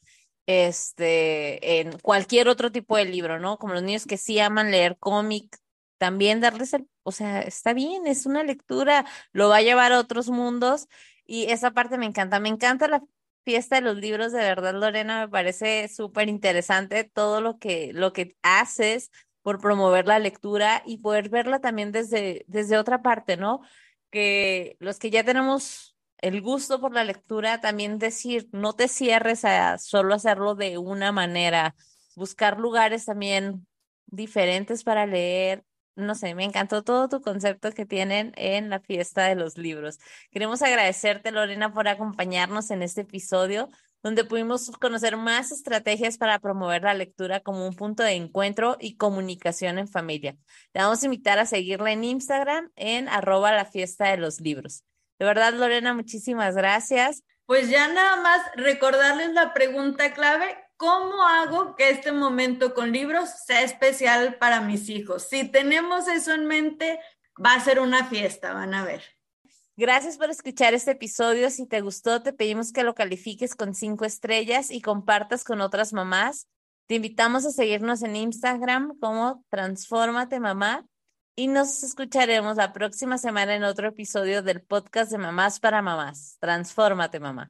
Speaker 2: este, en cualquier otro tipo de libro, ¿no? Como los niños que sí aman leer cómic, también darles el, o sea, está bien, es una lectura, lo va a llevar a otros mundos y esa parte me encanta. Me encanta la fiesta de los libros, de verdad, Lorena, me parece súper interesante todo lo que, lo que haces por promover la lectura y poder verla también desde, desde otra parte, ¿no? Que los que ya tenemos el gusto por la lectura, también decir, no te cierres a solo hacerlo de una manera, buscar lugares también diferentes para leer, no sé, me encantó todo tu concepto que tienen en la fiesta de los libros. Queremos agradecerte, Lorena, por acompañarnos en este episodio, donde pudimos conocer más estrategias para promover la lectura como un punto de encuentro y comunicación en familia. Te vamos a invitar a seguirla en Instagram en arroba la fiesta de los libros. De verdad, Lorena, muchísimas gracias.
Speaker 5: Pues ya nada más recordarles la pregunta clave, ¿Cómo hago que este momento con libros sea especial para mis hijos? Si tenemos eso en mente, va a ser una fiesta, van a ver.
Speaker 2: Gracias por escuchar este episodio. Si te gustó, te pedimos que lo califiques con cinco estrellas y compartas con otras mamás. Te invitamos a seguirnos en Instagram como Transformate Mamá y nos escucharemos la próxima semana en otro episodio del podcast de Mamás para Mamás. Transfórmate Mamá.